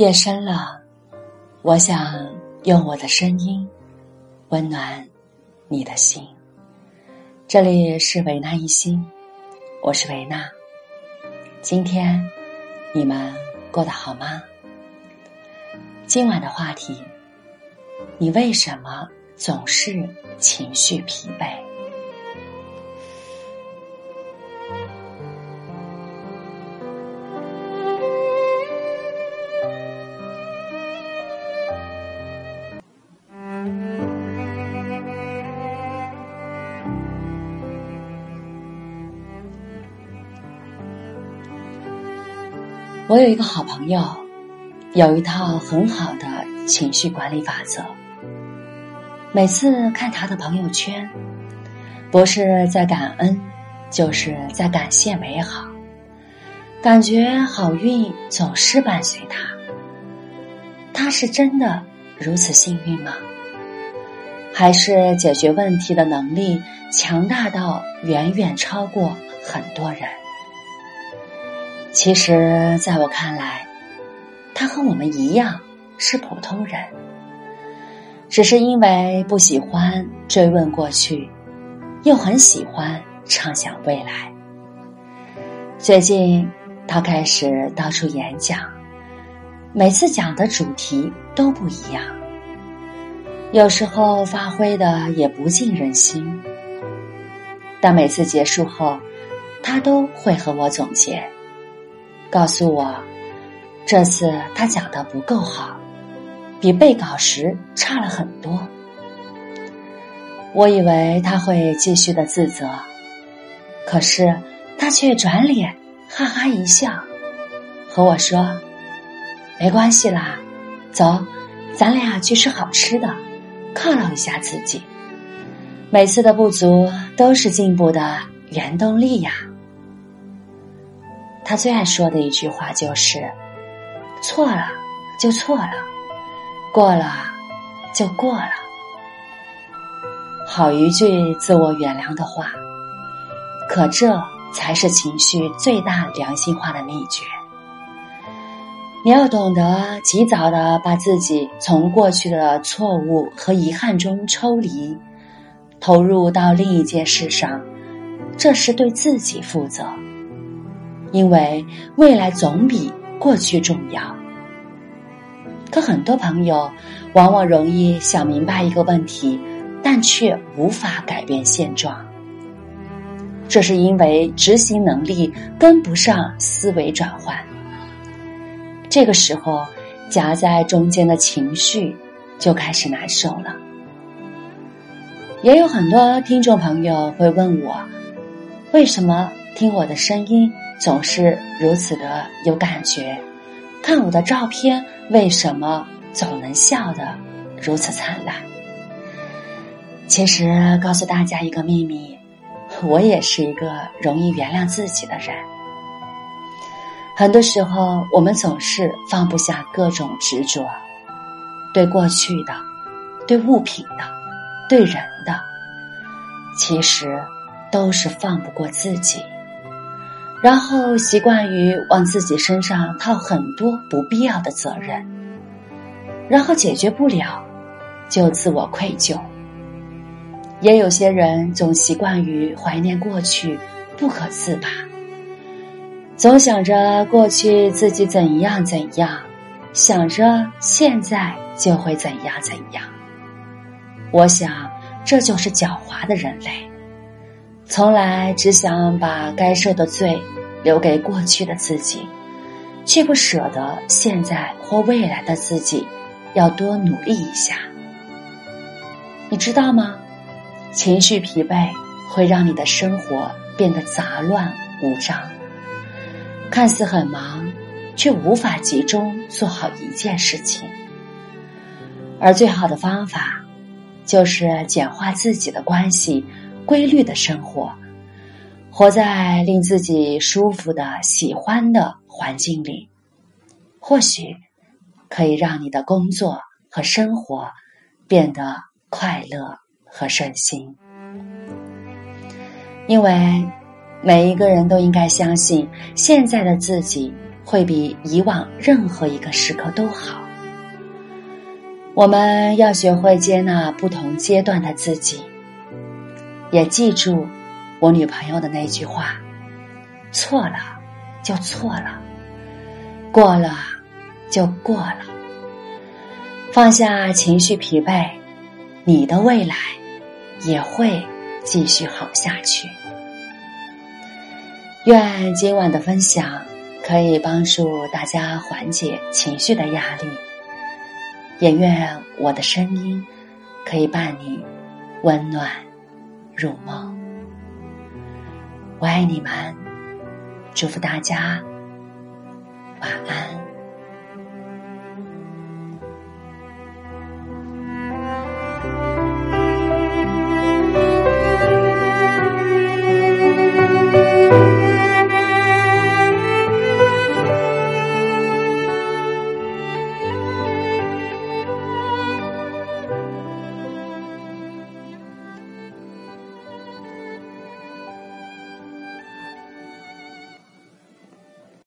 夜深了，我想用我的声音温暖你的心。这里是维纳一心，我是维纳。今天你们过得好吗？今晚的话题：你为什么总是情绪疲惫？我有一个好朋友，有一套很好的情绪管理法则。每次看他的朋友圈，不是在感恩，就是在感谢美好，感觉好运总是伴随他。他是真的如此幸运吗？还是解决问题的能力强大到远远超过很多人？其实，在我看来，他和我们一样是普通人，只是因为不喜欢追问过去，又很喜欢畅想未来。最近，他开始到处演讲，每次讲的主题都不一样，有时候发挥的也不尽人心，但每次结束后，他都会和我总结。告诉我，这次他讲的不够好，比备稿时差了很多。我以为他会继续的自责，可是他却转脸哈哈一笑，和我说：“没关系啦，走，咱俩去吃好吃的，犒劳一下自己。每次的不足都是进步的原动力呀。”他最爱说的一句话就是：“错了就错了，过了就过了。”好一句自我原谅的话，可这才是情绪最大良心化的秘诀。你要懂得及早的把自己从过去的错误和遗憾中抽离，投入到另一件事上，这是对自己负责。因为未来总比过去重要，可很多朋友往往容易想明白一个问题，但却无法改变现状。这是因为执行能力跟不上思维转换。这个时候，夹在中间的情绪就开始难受了。也有很多听众朋友会问我，为什么听我的声音？总是如此的有感觉，看我的照片，为什么总能笑得如此灿烂？其实告诉大家一个秘密，我也是一个容易原谅自己的人。很多时候，我们总是放不下各种执着，对过去的，对物品的，对人的，其实都是放不过自己。然后习惯于往自己身上套很多不必要的责任，然后解决不了，就自我愧疚。也有些人总习惯于怀念过去，不可自拔，总想着过去自己怎样怎样，想着现在就会怎样怎样。我想，这就是狡猾的人类。从来只想把该受的罪留给过去的自己，却不舍得现在或未来的自己要多努力一下。你知道吗？情绪疲惫会让你的生活变得杂乱无章，看似很忙，却无法集中做好一件事情。而最好的方法，就是简化自己的关系。规律的生活，活在令自己舒服的、喜欢的环境里，或许可以让你的工作和生活变得快乐和顺心。因为每一个人都应该相信，现在的自己会比以往任何一个时刻都好。我们要学会接纳不同阶段的自己，也记住我女朋友的那句话：错了就错了，过了就过了。放下情绪疲惫，你的未来也会继续好下去。愿今晚的分享可以帮助大家缓解情绪的压力，也愿我的声音可以伴你温暖入梦。我爱你们，祝福大家晚安。